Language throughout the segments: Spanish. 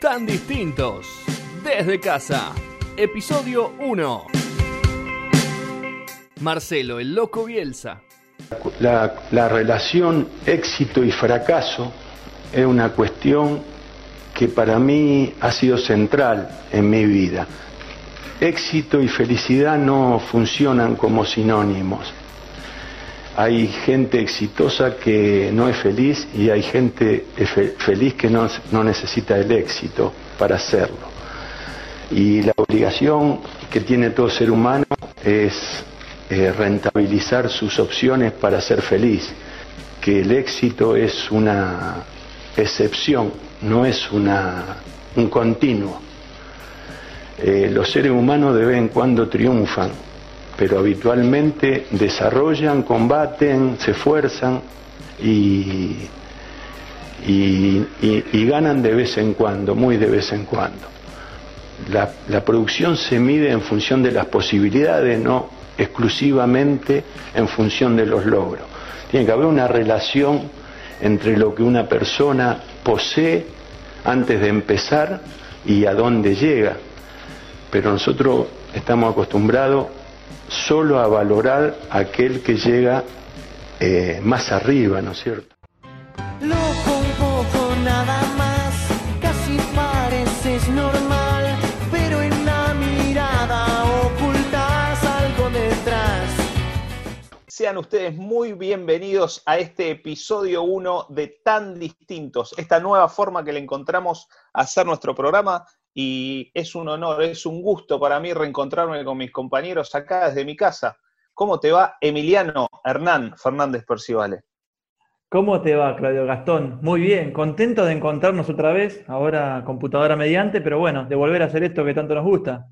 Tan distintos. Desde casa. Episodio 1. Marcelo, el loco Bielsa. La, la relación éxito y fracaso es una cuestión que para mí ha sido central en mi vida. Éxito y felicidad no funcionan como sinónimos. Hay gente exitosa que no es feliz y hay gente feliz que no, necesita el éxito para hacerlo. Y la obligación que tiene todo ser humano es eh, rentabilizar sus opciones para ser feliz, que el éxito es una excepción, no es una, un continuo. Eh, los seres humanos de vez en cuando triunfan, pero habitualmente desarrollan, combaten, se esfuerzan y, ganan de vez en cuando, muy de vez en cuando. La, la, producción se mide en función de las posibilidades, no exclusivamente en función de los logros. Tiene que haber una relación entre lo que una persona posee antes de empezar y a dónde llega. Pero nosotros estamos acostumbrados solo a valorar aquel que llega eh, más arriba, ¿no es cierto? Loco un poco nada más, casi pareces normal, pero en la mirada ocultas algo detrás. Sean ustedes muy bienvenidos a este episodio 1 de Tan Distintos, esta nueva forma que le encontramos a hacer nuestro programa y es un honor, es un gusto para mí reencontrarme con mis compañeros acá desde mi casa. ¿Cómo te va, Emiliano Hernán Fernández Percivale? ¿Cómo te va, Claudio Gastón? Muy bien, contento de encontrarnos otra vez, ahora computadora mediante, pero bueno, de volver a hacer esto que tanto nos gusta.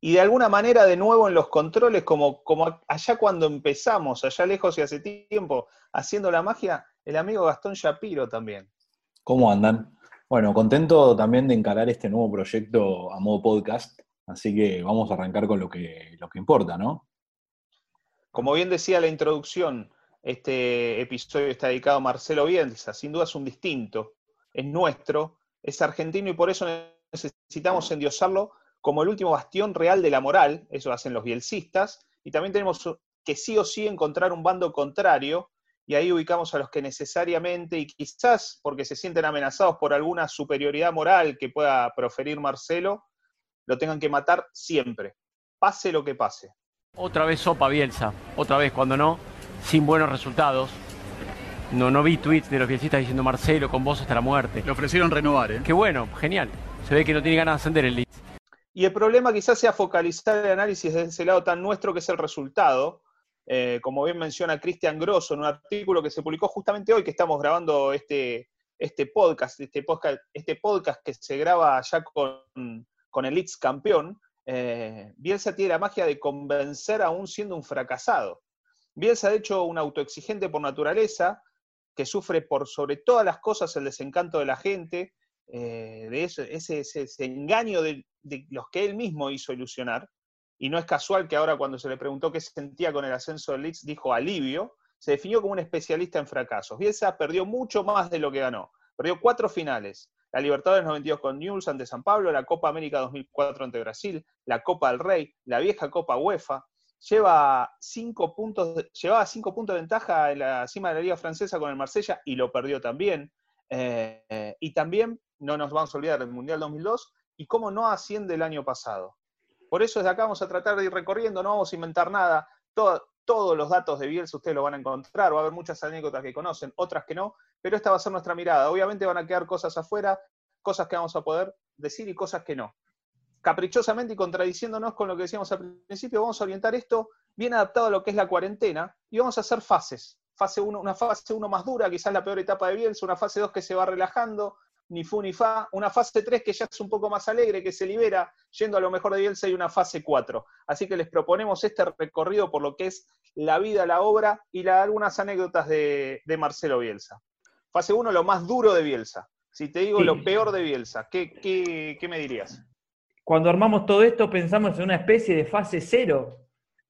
Y de alguna manera de nuevo en los controles, como, como allá cuando empezamos, allá lejos y hace tiempo, haciendo la magia, el amigo Gastón Shapiro también. ¿Cómo andan? Bueno, contento también de encarar este nuevo proyecto a modo podcast, así que vamos a arrancar con lo que, lo que importa, ¿no? Como bien decía la introducción, este episodio está dedicado a Marcelo Bielsa, sin duda es un distinto, es nuestro, es argentino y por eso necesitamos endiosarlo como el último bastión real de la moral, eso hacen los bielcistas, y también tenemos que sí o sí encontrar un bando contrario y ahí ubicamos a los que necesariamente, y quizás porque se sienten amenazados por alguna superioridad moral que pueda proferir Marcelo, lo tengan que matar siempre, pase lo que pase. Otra vez sopa Bielsa, otra vez cuando no, sin buenos resultados. No, no vi tweets de los bielcistas diciendo Marcelo con vos hasta la muerte. Le ofrecieron renovar, ¿eh? Qué bueno, genial. Se ve que no tiene ganas de ascender el Leeds. Y el problema quizás sea focalizar el análisis de ese lado tan nuestro que es el resultado, eh, como bien menciona Cristian Grosso en un artículo que se publicó justamente hoy que estamos grabando este, este podcast, este podcast, este podcast que se graba ya con, con el Leeds campeón, eh, Bielsa tiene la magia de convencer aún siendo un fracasado. Bielsa, de hecho, un autoexigente por naturaleza, que sufre por sobre todas las cosas el desencanto de la gente, eh, de ese, ese, engaño de, los que él mismo hizo ilusionar, y no es casual que ahora cuando se le preguntó qué sentía con el ascenso del Leeds, dijo alivio, se definió como un especialista en fracasos. Bielsa perdió mucho más de lo que ganó. Perdió cuatro finales. La Libertadores 92 con Newell's ante San Pablo, la Copa América 2004 ante Brasil, la Copa del Rey, la vieja Copa UEFA. Lleva cinco puntos, llevaba cinco puntos de ventaja en la cima de la Liga Francesa con el Marsella y lo perdió también. Eh, y también, no nos vamos a olvidar del Mundial 2002 y cómo no asciende el año pasado. Por eso desde acá vamos a tratar de ir recorriendo, no vamos a inventar nada. todos los datos de Bielsa ustedes lo van a encontrar, va a haber muchas anécdotas que conocen, otras que no, pero esta va a ser nuestra mirada. Obviamente van a quedar cosas afuera, cosas que vamos a poder decir y cosas que no. Caprichosamente y contradiciéndonos con lo que decíamos al principio, vamos a orientar esto bien adaptado a lo que es la cuarentena y vamos a hacer fases. Fase uno, una fase 1 más dura, quizás la peor etapa de Bielsa, una fase 2 que se va relajando, ni fu ni fa, una fase 3 que ya es un poco más alegre, que se libera yendo a lo mejor de Bielsa y una fase 4. Así que les proponemos este recorrido por lo que es la vida, la obra y algunas anécdotas de, Marcelo Bielsa. Fase 1, lo más duro de Bielsa. Si te digo lo peor de Bielsa, ¿qué, ¿qué, me dirías? Cuando armamos todo esto pensamos en una especie de fase 0,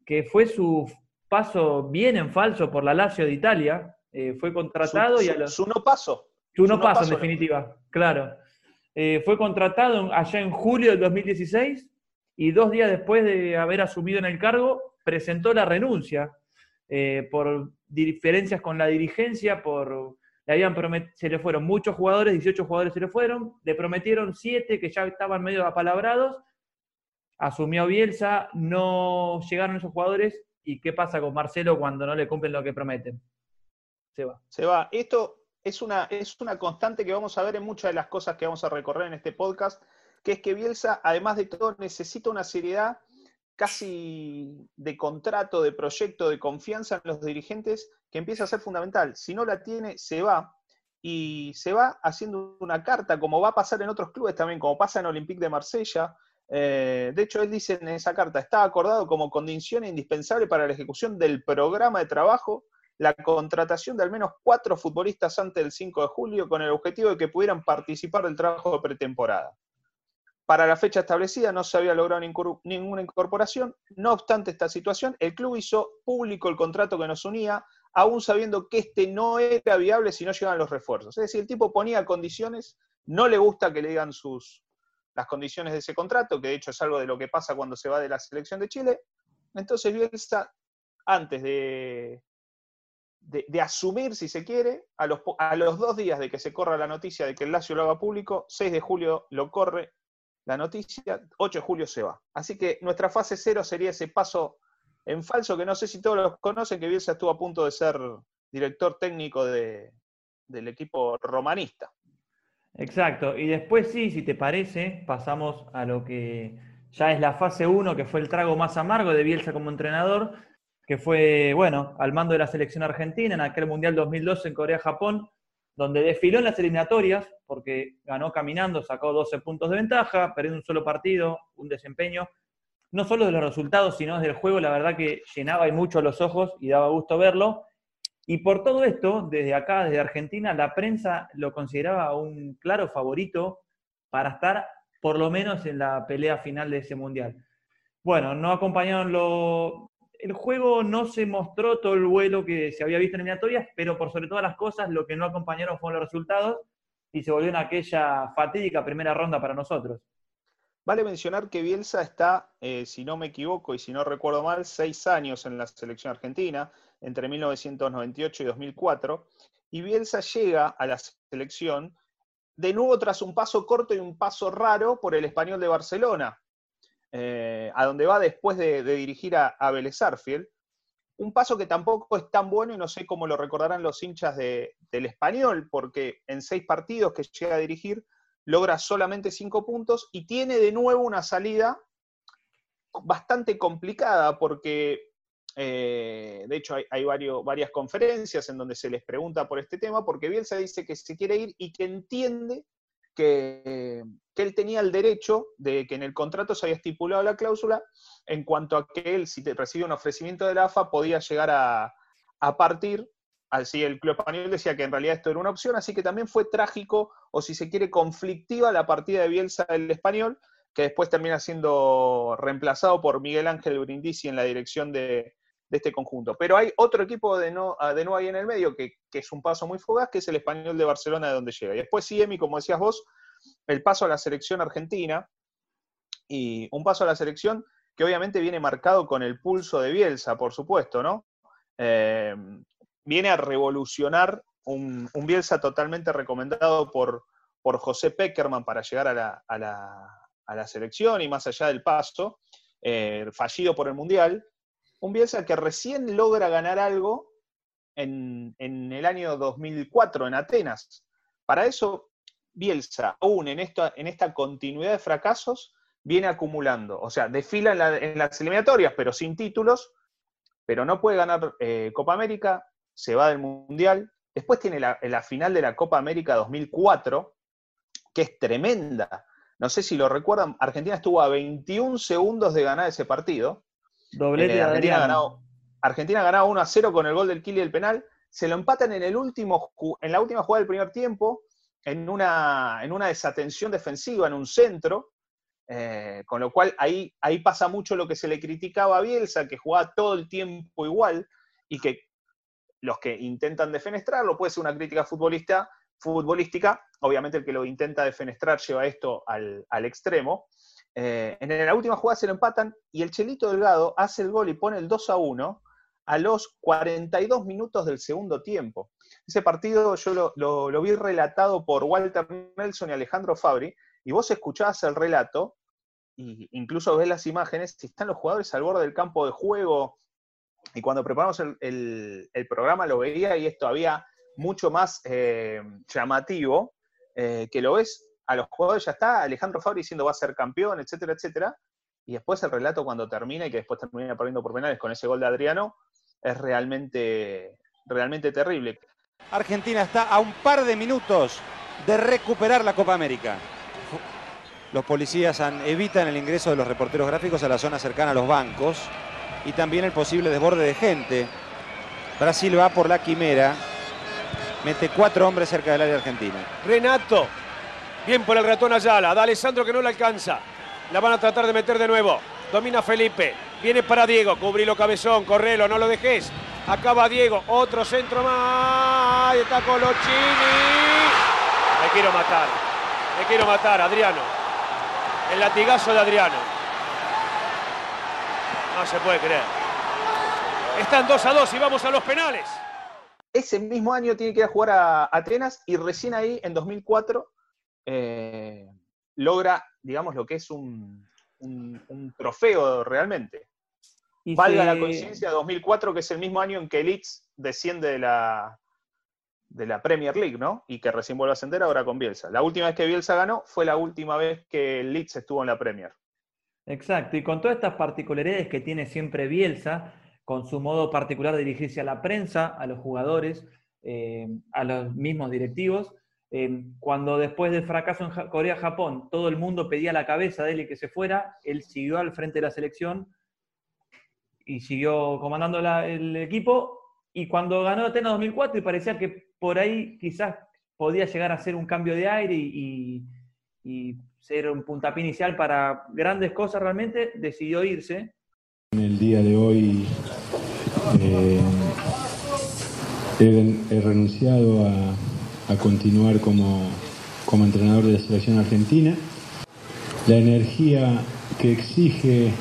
que fue su paso bien en falso por la Lazio de Italia. Eh, fue contratado y a los... Su no paso Tú no, pasa, en definitiva, claro. Eh, fue contratado allá en julio del 2016 y dos días después de haber asumido en el cargo, presentó la renuncia eh, por diferencias con la dirigencia, por le habían promet- se le fueron muchos jugadores, 18 jugadores se le fueron, le prometieron 7 que ya estaban medio apalabrados, asumió Bielsa, no llegaron esos jugadores y qué pasa con Marcelo cuando no le cumplen lo que prometen. Se va. Se va. Esto es una, es una constante que vamos a ver en muchas de las cosas que vamos a recorrer en este podcast, que es que Bielsa, además de todo, necesita una seriedad casi de contrato, de proyecto, de confianza en los dirigentes que empieza a ser fundamental. Si no la tiene, se va. Y se va haciendo una carta, como va a pasar en otros clubes también, como pasa en Olympique de Marsella. Eh, de hecho, él dice en esa carta, está acordado como condición indispensable para la ejecución del programa de trabajo la contratación de al menos cuatro futbolistas antes del 5 de julio con el objetivo de que pudieran participar del trabajo de pretemporada. Para la fecha establecida no se había logrado ninguna incorporación, no obstante esta situación, el club hizo público el contrato que nos unía, aún sabiendo que este no era viable si no llegaban los refuerzos. Es decir, el tipo ponía condiciones, no le gusta que le digan sus, las condiciones de ese contrato, que de hecho es algo de lo que pasa cuando se va de la selección de Chile. Entonces Bielsa, antes de, de, asumir, si se quiere, a los, a los dos días de que se corra la noticia de que el Lazio lo haga público, 6 de julio lo corre la noticia, 8 de julio se va. Así que nuestra fase cero sería ese paso en falso, que no sé si todos los conocen, que Bielsa estuvo a punto de ser director técnico de- del equipo romanista. Exacto. Y después sí, si te parece, pasamos a lo que ya es la fase 1, que fue el trago más amargo de Bielsa como entrenador, que fue, bueno, al mando de la selección argentina en aquel Mundial 2012 en Corea-Japón, donde desfiló en las eliminatorias, porque ganó caminando, sacó 12 puntos de ventaja, perdió un solo partido, un desempeño, no solo de los resultados, sino del juego, la verdad que llenaba y mucho los ojos y daba gusto verlo. Y por todo esto, desde acá, desde Argentina, la prensa lo consideraba un claro favorito para estar por lo menos en la pelea final de ese mundial. Bueno, no acompañaron lo... El juego no se mostró todo el vuelo que se había visto en eliminatorias, pero por sobre todas las cosas, lo que no acompañaron fueron los resultados y se volvió en aquella fatídica primera ronda para nosotros. Vale mencionar que Bielsa está, eh, si no me equivoco y si no recuerdo mal, seis años en la selección argentina, entre 1998 y 2004, y Bielsa llega a la selección de nuevo tras un paso corto y un paso raro por el español de Barcelona, eh, a donde va después de, dirigir a, a Vélez Sarsfield. Un paso que tampoco es tan bueno y no sé cómo lo recordarán los hinchas de- del español, porque en seis partidos que llega a dirigir logra solamente cinco puntos y tiene de nuevo una salida bastante complicada porque, eh, de hecho, hay, varias conferencias en donde se les pregunta por este tema, porque Bielsa dice que se quiere ir y que entiende que, él tenía el derecho de que en el contrato se había estipulado la cláusula en cuanto a que él, si te recibe un ofrecimiento de la AFA, podía llegar a, a partir. Así el club español decía que en realidad esto era una opción, así que también fue trágico, o si se quiere, conflictiva la partida de Bielsa del español, que después termina siendo reemplazado por Miguel Ángel Brindisi en la dirección de, de este conjunto. Pero hay otro equipo de no, de no ahí en el medio, que, que, es un paso muy fugaz, que es el español de Barcelona, de donde llega. Y después sí, Emi, como decías vos, el paso a la selección argentina, y un paso a la selección que obviamente viene marcado con el pulso de Bielsa, por supuesto, ¿no? Eh, viene a revolucionar un, un, Bielsa totalmente recomendado por, por José Peckerman para llegar a la, a, la, a la, selección y más allá del paso, eh, fallido por el Mundial. Un Bielsa que recién logra ganar algo en, en, el año 2004 en Atenas. Para eso, Bielsa, aún en esta, en esta continuidad de fracasos, viene acumulando. O sea, desfila en, la, en las eliminatorias, pero sin títulos, pero no puede ganar eh, Copa América, se va del Mundial. Después tiene la, la, final de la Copa América 2004, que es tremenda. No sé si lo recuerdan, Argentina estuvo a 21 segundos de ganar ese partido. Doblete eh, Argentina, ganó, Argentina ganaba 1 a 0 con el gol del Kili del penal. Se lo empatan en, el último, en la última jugada del primer tiempo, en una, en una desatención defensiva, en un centro. Eh, con lo cual ahí, ahí pasa mucho lo que se le criticaba a Bielsa, que jugaba todo el tiempo igual y que los que intentan defenestrarlo, puede ser una crítica futbolista, futbolística. Obviamente el que lo intenta defenestrar lleva esto al, al extremo. Eh, en la última jugada se lo empatan y el Chelito Delgado hace el gol y pone el 2 a 1 a los 42 minutos del segundo tiempo. Ese partido yo lo, vi relatado por Walter Nelson y Alejandro Fabri, y vos escuchabas el relato, y incluso ves las imágenes, y están los jugadores al borde del campo de juego, y cuando preparamos el programa lo veía y es todavía mucho más eh, llamativo, eh, que lo ves a los jugadores, ya está, Alejandro Fabri diciendo va a ser campeón, etcétera, etcétera, y después el relato cuando termina y que después termina perdiendo por penales con ese gol de Adriano, es realmente, realmente terrible. Argentina está a un par de minutos de recuperar la Copa América. Los policías han- evitan el ingreso de los reporteros gráficos a la zona cercana a los bancos y también el posible desborde de gente. Brasil va por la quimera, mete cuatro hombres cerca del área argentina. Renato. Bien por el ratón Ayala. Da Alessandro que no la alcanza. La van a tratar de meter de nuevo. Domina Felipe. Viene para Diego. Cubrilo cabezón. Correlo. No lo dejes. Acaba Diego. Otro centro más. Ahí está Colochini. Me quiero matar. Me quiero matar. Adriano. El latigazo de Adriano. No se puede creer. Están 2 a 2 y vamos a los penales. ese mismo año tiene que ir a jugar a Atenas y recién ahí, en 2004, eh, logra, digamos, lo que es un, un- un trofeo realmente. Y Valga se- la coincidencia, 2004, que es el mismo año en que Leeds desciende de la, de la Premier League, ¿no? Y que recién vuelve a ascender ahora con Bielsa. La última vez que Bielsa ganó fue la última vez que el Leeds estuvo en la Premier. Exacto, y con todas estas particularidades que tiene siempre Bielsa, con su modo particular de dirigirse a la prensa, a los jugadores, eh, a los mismos directivos, eh, cuando después del fracaso en Ja- Corea-Japón todo el mundo pedía la cabeza de él y que se fuera, él siguió al frente de la selección y siguió comandando la- el equipo, y cuando ganó Atenas 2004 y parecía que por ahí quizás podía llegar a ser un cambio de aire y, y- y ser un puntapié inicial para grandes cosas realmente, decidió irse. En el día de hoy eh, he, he renunciado a, a continuar como, como entrenador de la selección argentina. La energía que exige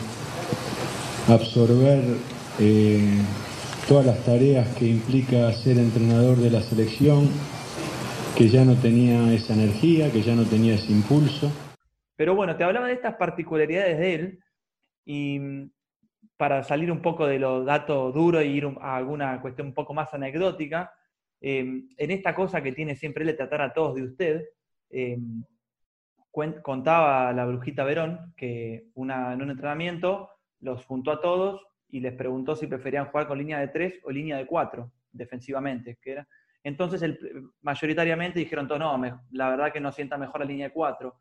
absorber eh, todas las tareas que implica ser entrenador de la selección, que ya no tenía esa energía, que ya no tenía ese impulso. Pero bueno, te hablaba de estas particularidades de él y mm, para salir un poco de los datos duros y ir a alguna cuestión un poco más anecdótica, eh, en esta cosa que tiene siempre él de tratar a todos de usted, eh, cuen- contaba la brujita Verón que una, en un entrenamiento los juntó a todos y les preguntó si preferían jugar con línea de tres o línea de cuatro, defensivamente. Que era. Entonces, el- mayoritariamente dijeron no, la verdad que nos sienta mejor la línea de cuatro.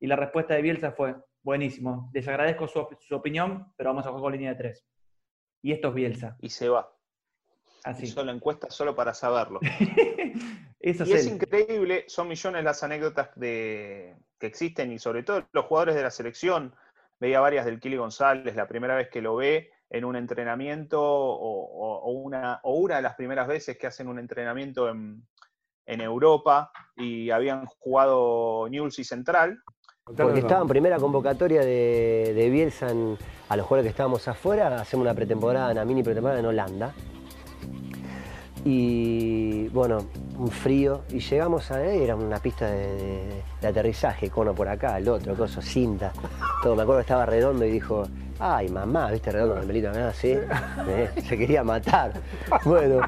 Y la respuesta de Bielsa fue, buenísimo, les agradezco su, op- su opinión, pero vamos a jugar con línea de tres. Y esto es Bielsa. Y se va. Así. Hizo la encuesta solo para saberlo. Eso Y es él. increíble, son millones las anécdotas de, que existen y sobre todo los jugadores de la selección. Veía varias del Kili González, la primera vez que lo ve en un entrenamiento o, o- o una, o una de las primeras veces que hacen un entrenamiento en, en Europa y habían jugado Newell's y Central. Porque estaba en primera convocatoria de, de Bielsa en- a los jugadores que estábamos afuera, hacemos una pretemporada, una mini pretemporada en Holanda. Y bueno, un frío. Y llegamos a era una pista de, de- de aterrizaje, cono por acá, el otro, coso, cinta. Todo, me acuerdo que estaba redondo y dijo, ay mamá, viste redondo el pelito acá, sí. Eh, se quería matar. Bueno.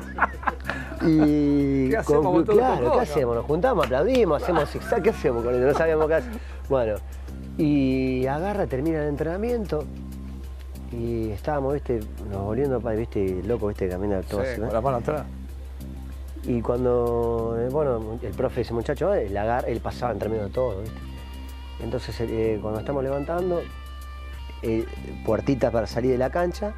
Y ¿Qué hacemos con claro, ¿qué no? hacemos? Nos juntamos, aplaudimos, hacemos zigzag, ¿qué hacemos con esto? No sabíamos qué hacer. Bueno, y agarra, termina el entrenamiento y estábamos, viste, nos volviendo para, viste, loco, viste, camina todo Sí, así, con ¿no? la mano atrás. Y cuando, eh, bueno, el profe ese muchacho, eh, él, agar- él pasaba entre medio de todo, ¿viste? Entonces, eh, cuando estamos levantando, eh, puertita para salir de la cancha,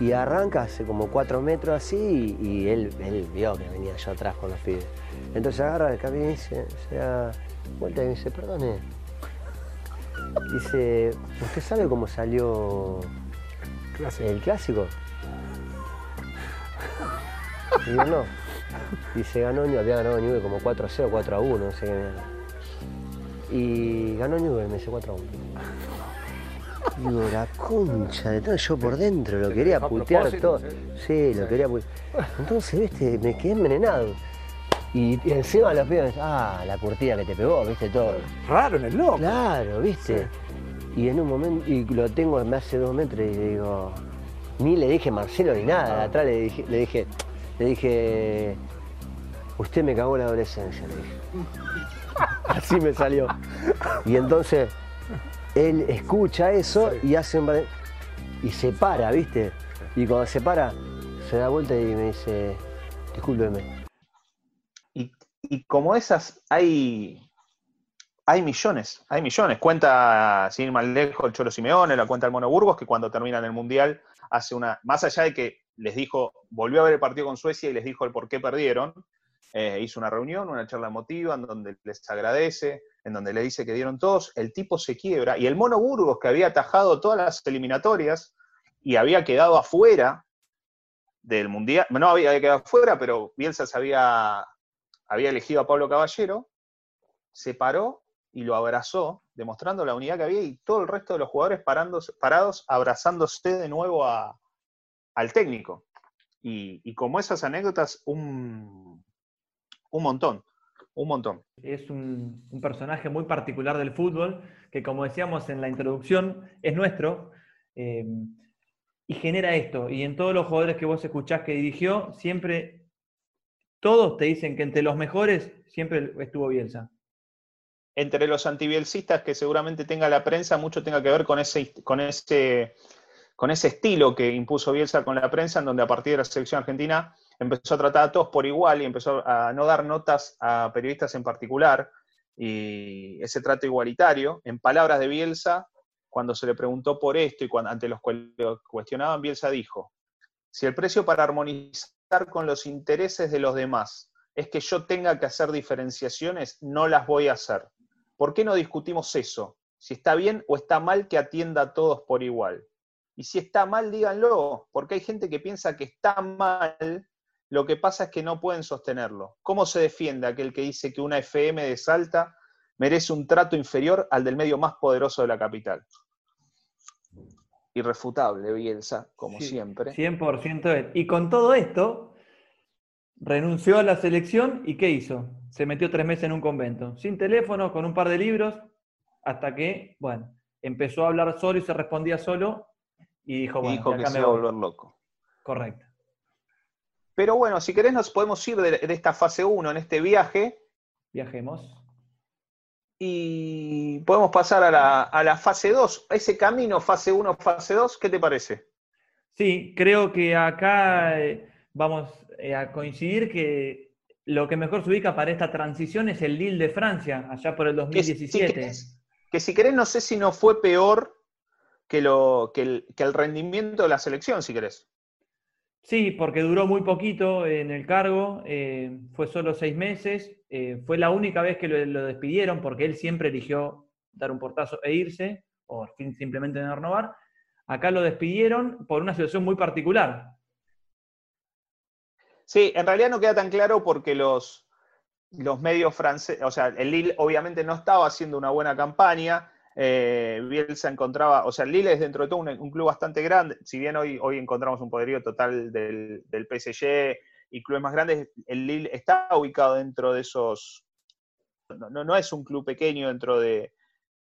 y arranca hace como cuatro metros así, y, y él, él vio que venía yo atrás con los pibes. Entonces agarra el camino y dice, se da vuelta y me dice, perdone. Dice, ¿usted sabe cómo salió el clásico? Y yo no. Y se ganó, había ganado Newell como 4 a 0, 4 a 1, no sé qué. Y ganó Newell, me dice 4 a 1. Digo, la concha de todo, yo por dentro lo quería putear todo. sí. Sí, lo quería putear. Entonces, viste, me quedé envenenado. Y, y encima los pibes, ah, la curtida que te pegó, viste, todo. Raro en el loco. Claro, viste. Y en un momento, y lo tengo, me hace dos metros y digo, ni le dije Marcelo ni nada, atrás le dije, le dije, le dije, usted me cagó la adolescencia, le dije. Así me salió. Y entonces, él escucha eso y hace un... y se para, viste. Y cuando se para, se da vuelta y me dice, discúlpeme. Y, y como esas hay, hay millones, hay millones. Cuenta, sin ir más lejos, el Cholo Simeone, la cuenta el Mono Burgos, que cuando terminan el Mundial hace una, más allá de que les dijo, volvió a ver el partido con Suecia y les dijo el por qué perdieron, eh, hizo una reunión, una charla emotiva en donde les agradece, en donde le dice que dieron todos, el tipo se quiebra y el Mono Burgos, que había atajado todas las eliminatorias y había quedado afuera del Mundial, no había quedado afuera, pero Bielsa había había elegido a Pablo Caballero, se paró y lo abrazó, demostrando la unidad que había y todo el resto de los jugadores parándose- parados abrazándose de nuevo a- al técnico. Y, y como esas anécdotas, un, un montón, un montón. Es un, un personaje muy particular del fútbol, que como decíamos en la introducción, es nuestro, eh, y genera esto. Y en todos los jugadores que vos escuchás que dirigió, siempre, todos te dicen que entre los mejores siempre estuvo Bielsa. Entre los antibielcistas que seguramente tenga la prensa, mucho tenga que ver con ese, con ese, con ese estilo que impuso Bielsa con la prensa, en donde a partir de la selección argentina empezó a tratar a todos por igual y empezó a no dar notas a periodistas en particular, y ese trato igualitario, en palabras de Bielsa, cuando se le preguntó por esto y cuando, ante los que cuestionaban, Bielsa dijo, si el precio para armonizar con los intereses de los demás es que yo tenga que hacer diferenciaciones, no las voy a hacer. ¿Por qué no discutimos eso? Si está bien o está mal que atienda a todos por igual. Y si está mal, díganlo, porque hay gente que piensa que está mal, lo que pasa es que no pueden sostenerlo. ¿Cómo se defiende aquel que dice que una FM de Salta merece un trato inferior al del medio más poderoso de la capital? Irrefutable, Bielsa, como Sí, siempre. 100% él. Y con todo esto, renunció a la selección y ¿qué hizo? Se metió tres meses en un convento, sin teléfono, con un par de libros, hasta que, bueno, empezó a hablar solo y se respondía solo y dijo, Y bueno, dijo que se iba a volver loco. Correcto. Pero bueno, si querés nos podemos ir de, de esta fase 1 en este viaje Viajemos. y podemos pasar a la, a la fase 2. Ese camino, fase 1, fase 2, ¿qué te parece? Sí, creo que acá eh, vamos eh, a coincidir que lo que mejor se ubica para esta transición es el Lille de Francia, allá por el Que, si 2017. querés, que si querés, no sé si no fue peor que, lo, que, el, que el rendimiento de la selección, si querés. Sí, porque duró muy poquito en el cargo, eh, fue solo seis meses, eh, fue la única vez que lo, lo despidieron porque él siempre eligió dar un portazo e irse, o simplemente no renovar. Acá lo despidieron por una situación muy particular. Sí, en realidad no queda tan claro porque los, los medios franceses, o sea, el Lille obviamente no estaba haciendo una buena campaña. Eh, Bielsa encontraba, o sea, el Lille es dentro de todo un, club bastante grande. Si bien hoy, hoy encontramos un poderío total del, del PSG y clubes más grandes, el Lille está ubicado dentro de esos. No, no, es un club pequeño dentro de,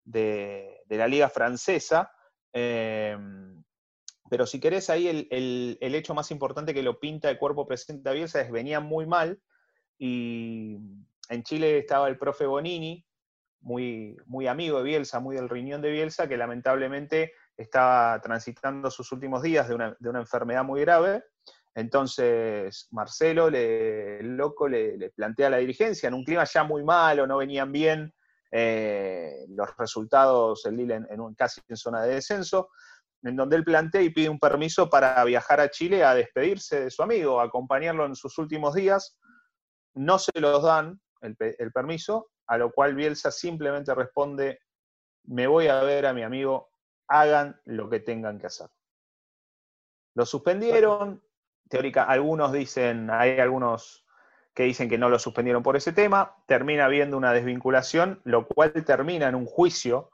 de- la liga francesa. Eh, pero si querés, ahí el, el- el hecho más importante que lo pinta de cuerpo presente a Bielsa es venía muy mal y en Chile estaba el profe Bonini, muy, muy amigo de Bielsa, muy del riñón de Bielsa, que lamentablemente estaba transitando sus últimos días de una, de una enfermedad muy grave. Entonces Marcelo, le- el loco, le, plantea la dirigencia en un clima ya muy malo, no venían bien eh, los resultados, el Lille en, un, casi en zona de descenso en donde él plantea y pide un permiso para viajar a Chile a despedirse de su amigo, acompañarlo en sus últimos días. No se los dan el permiso, a lo cual Bielsa simplemente responde, me voy a ver a mi amigo, hagan lo que tengan que hacer. Lo suspendieron, teórica, algunos dicen, hay algunos que dicen que no lo suspendieron por ese tema, termina habiendo una desvinculación, lo cual termina en un juicio.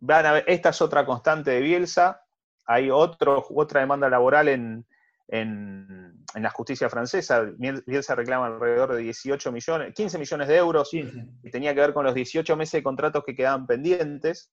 Van a ver, esta es otra constante de Bielsa, hay otro, otra demanda laboral en, en, en la justicia francesa, Bielsa reclama alrededor de 18 millones, 15 millones de euros, 15. y tenía que ver con los 18 meses de contratos que quedaban pendientes,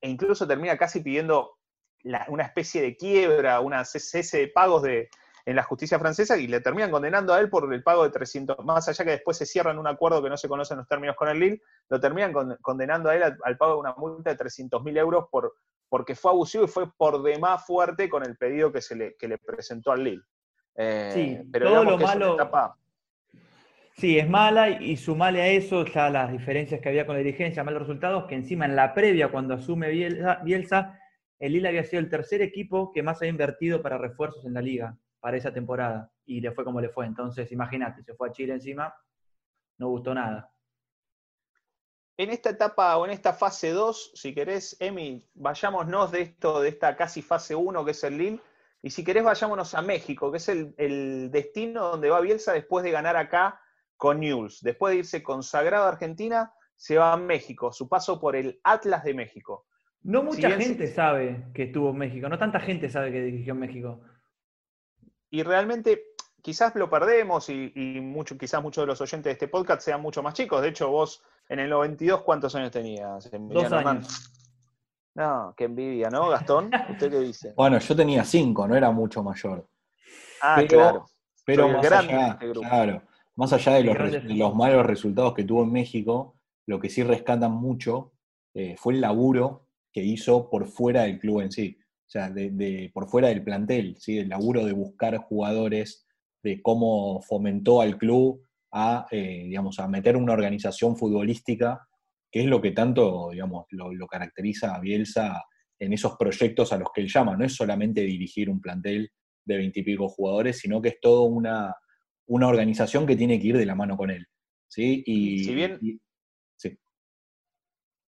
e incluso termina casi pidiendo la- una especie de quiebra, una cese de pagos de, en la justicia francesa y le terminan condenando a él por el pago de 300, más allá que después se cierran un acuerdo que no se conocen los términos con el Lille, lo terminan con- condenando a él al, al pago de una multa de 300 mil euros por, porque fue abusivo y fue por demás fuerte con el pedido que, se le, que le presentó al Lille. Eh, Sí, pero todo lo que es malo- etapa- Sí, es mala y sumale a eso ya las diferencias que había con la dirigencia, malos resultados, que encima en la previa, cuando asume Bielsa, Bielsa, el Lille había sido el tercer equipo que más había invertido para refuerzos en la liga para esa temporada y le fue como le fue. Entonces, imagínate, se fue a Chile encima, no gustó nada. En esta etapa o en esta fase 2, si querés, Emi, vayámonos de esto, de esta casi fase 1 que es el Lille, y si querés vayámonos a México, que es el, el destino donde va Bielsa después de ganar acá con News. Después de irse consagrado a Argentina, se va a México, su paso por el Atlas de México. No mucha gente se- sabe que estuvo en México, no tanta gente sabe que dirigió en México. Y realmente quizás lo perdemos y, y mucho, quizás muchos de los oyentes de este podcast sean mucho más chicos. De hecho, vos en el 92, ¿cuántos años tenías? Dos años. No, qué envidia, ¿no, Gastón? ¿Usted qué dice? Bueno, yo tenía cinco, no era mucho mayor. Ah, Pero- claro. Pero Soy más grande allá, este grupo. claro, más allá de los, de los malos resultados que tuvo en México, lo que sí rescatan mucho eh, fue el laburo que hizo por fuera del club en sí. O sea, de, de- por fuera del plantel, ¿sí? el laburo de buscar jugadores, de cómo fomentó al club a, eh, digamos, a meter una organización futbolística, que es lo que tanto digamos, lo, lo caracteriza a Bielsa en esos proyectos a los que él llama. No es solamente dirigir un plantel de veintipico jugadores, sino que es toda una, una organización que tiene que ir de la mano con él. ¿sí? Y, Si bien- y- sí.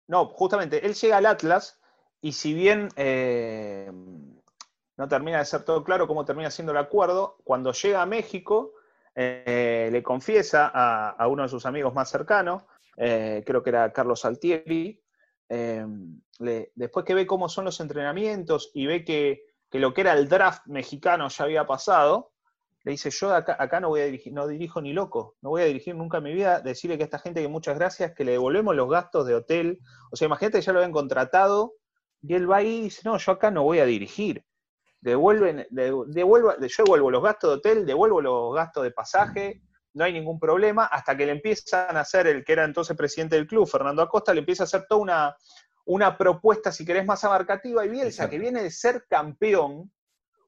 No, justamente, él llega al Atlas y si bien eh, no termina de ser todo claro cómo termina siendo el acuerdo, cuando llega a México eh, le confiesa a, uno de sus amigos más cercanos, eh, creo que era Carlos Altieri, eh, después que ve cómo son los entrenamientos y ve que, que lo que era el draft mexicano ya había pasado, le dice, yo acá no voy a dirigir, no dirijo ni loco, no voy a dirigir nunca en mi vida, decirle que a esta gente que muchas gracias, que le devolvemos los gastos de hotel. O sea, imagínate que ya lo habían contratado y él va ahí y dice, no, yo acá no voy a dirigir. Devuelven, de- devuelva- yo devuelvo los gastos de hotel, devuelvo los gastos de pasaje, no hay ningún problema, hasta que le empiezan a hacer, el que era entonces presidente del club, Fernando Acosta, le empieza a hacer toda una, una propuesta, si querés, más abarcativa, y Bielsa, Exacto. que viene de ser campeón,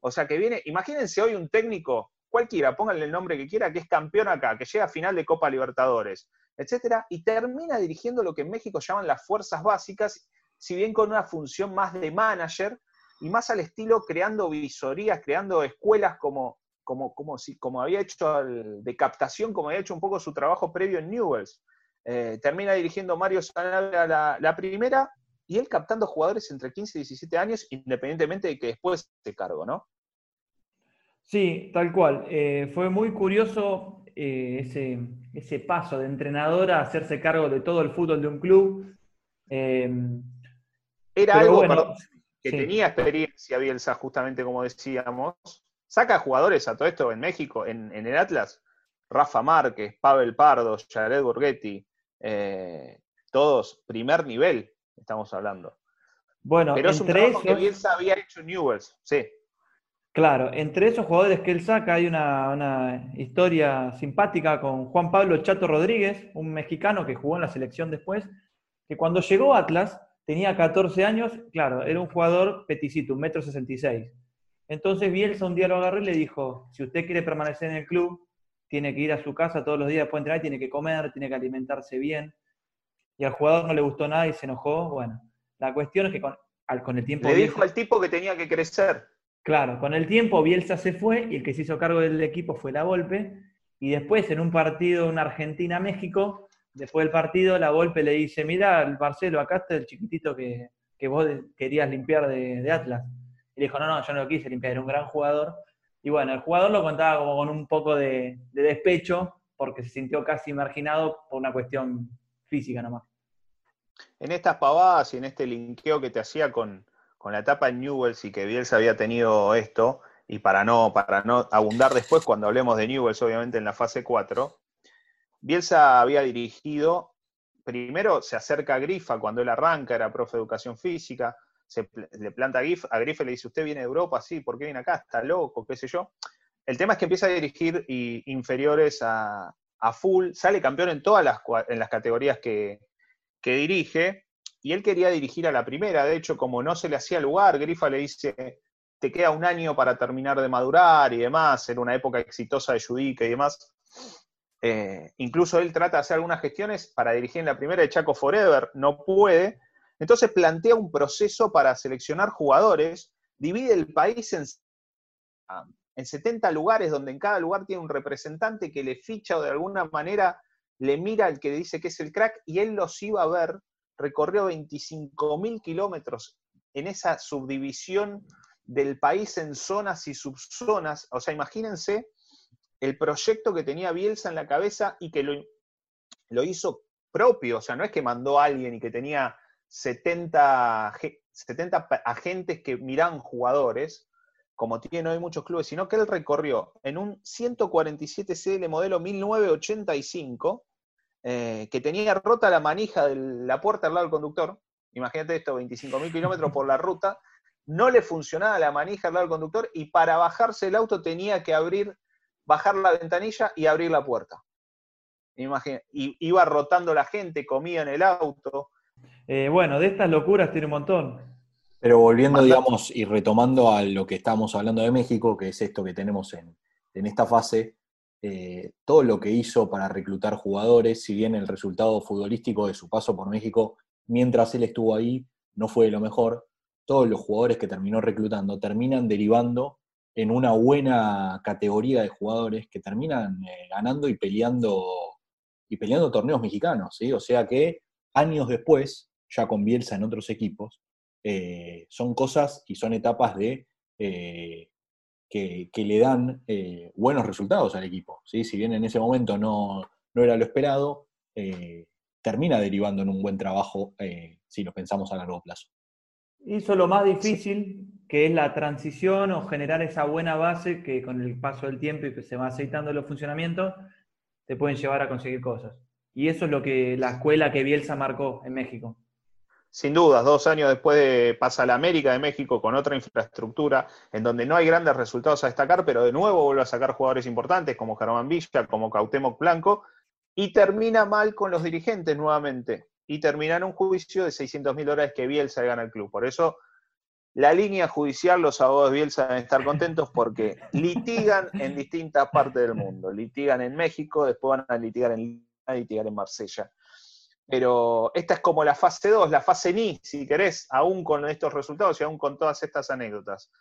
o sea, que viene, imagínense hoy un técnico, cualquiera, pónganle el nombre que quiera, que es campeón acá, que llega a final de Copa Libertadores, etcétera, y termina dirigiendo lo que en México llaman las fuerzas básicas, si bien con una función más de manager y más al estilo creando visorías, creando escuelas como, como, como, si, como había hecho al- de captación, como había hecho un poco su trabajo previo en Newells. Eh, termina dirigiendo Mario Sanabria la, la primera y él captando jugadores entre 15 y 17 años, independientemente de que después se cargo, ¿no? Sí, tal cual. Eh, fue muy curioso eh, ese, ese paso de entrenador a hacerse cargo de todo el fútbol de un club. Eh, Era algo bueno, perdón, que sí. tenía experiencia Bielsa, justamente como decíamos. Saca jugadores a todo esto en México, en, en el Atlas. Rafa Márquez, Pavel Pardo, Jared Borghetti, eh, todos primer nivel, estamos hablando. bueno, Pero es un entre trabajo que Bielsa había hecho en Newells, sí. claro, entre esos jugadores que él saca hay una, una historia simpática con Juan Pablo Chato Rodríguez, un mexicano que jugó en la selección después, que cuando llegó a Atlas tenía 14 años, claro, era un jugador peticito, un metro 66. Entonces Bielsa un día lo agarró y le dijo, si usted quiere permanecer en el club, tiene que ir a su casa todos los días después de entrenar, tiene que comer, tiene que alimentarse bien. Y al jugador no le gustó nada y se enojó. Bueno, la cuestión es que con, al- con el tiempo... Le Bielsa- dijo al tipo que tenía que crecer. Claro, con el tiempo Bielsa se fue y el que se hizo cargo del equipo fue la Volpe. Y después en un partido en Argentina-México, después del partido, la Volpe le dice, mira, Marcelo, acá está el chiquitito que, que vos querías limpiar de, Atlas. Y le dijo, no, no, yo no lo quise limpiar, era un gran jugador. Y bueno, el jugador lo contaba como con un poco de, de despecho, porque se sintió casi marginado por una cuestión física nomás. En estas pavadas y en este linkeo que te hacía con, con la etapa en Newells y que Bielsa había tenido esto, y para no, para no abundar después cuando hablemos de Newells, obviamente en la fase 4, Bielsa había dirigido, primero se acerca a Grifa cuando él arranca, era profe de educación física, se le planta a Grifa, a Grifa y le dice, usted viene de Europa, sí, ¿por qué viene acá? Está loco, qué sé yo. El tema es que empieza a dirigir y- inferiores a, a full, sale campeón en todas las, en las categorías que, que dirige, y él quería dirigir a la primera, de hecho, como no se le hacía lugar, Grifa le dice, te queda un año para terminar de madurar y demás, era una época exitosa de Judica y demás. Eh, incluso él trata de hacer algunas gestiones para dirigir en la primera de Chaco Forever, no puede. Entonces plantea un proceso para seleccionar jugadores, divide el país en, en 70 lugares, donde en cada lugar tiene un representante que le ficha o de alguna manera le mira al que le dice que es el crack, y él los iba a ver, recorrió 25.000 kilómetros en esa subdivisión del país en zonas y subzonas. O sea, imagínense el proyecto que tenía Bielsa en la cabeza y que lo, lo hizo propio. O sea, no es que mandó a alguien y que tenía 70, ge- 70 pa- agentes que miran jugadores, como tienen hoy muchos clubes, sino que él recorrió en un 147 CL modelo 1985, eh, que tenía rota la manija de la puerta al lado del conductor. Imagínate esto, 25.000 kilómetros por la ruta. No le funcionaba la manija al lado del conductor y para bajarse el auto tenía que abrir, bajar la ventanilla y abrir la puerta. Imagina- y iba rotando la gente, comía en el auto. Eh, bueno, de estas locuras tiene un montón. Pero volviendo, digamos, y retomando a lo que estábamos hablando de México, que es esto que tenemos en, en esta fase, eh, todo lo que hizo para reclutar jugadores, si bien el resultado futbolístico de su paso por México, mientras él estuvo ahí, no fue de lo mejor, todos los jugadores que terminó reclutando terminan derivando en una buena categoría de jugadores que terminan eh, ganando y peleando y peleando torneos mexicanos, ¿sí? O sea que años después, ya con Bielsa en otros equipos, eh, son cosas y son etapas de eh, que, que le dan buenos resultados al equipo. ¿sí? Si bien en ese momento no, no era lo esperado, termina derivando en un buen trabajo si lo pensamos a largo plazo. Hizo lo más difícil, que es la transición o generar esa buena base que con el paso del tiempo y que se va aceitando los funcionamientos, te pueden llevar a conseguir cosas. Y eso es lo que la escuela que Bielsa marcó en México. Sin dudas, dos años después de, pasa a la América de México con otra infraestructura en donde no hay grandes resultados a destacar, pero de nuevo vuelve a sacar jugadores importantes como Germán Villa, como Cautemoc Blanco, y termina mal con los dirigentes nuevamente. Y termina en un juicio de 600 mil dólares que Bielsa gana al club. Por eso, la línea judicial, los abogados de Bielsa deben estar contentos porque litigan en distintas partes del mundo. Litigan en México, después van a litigar en, a litigar en Marsella. Pero esta es como la fase 2, la fase NI, si querés, aún con estos resultados y aún con todas estas anécdotas.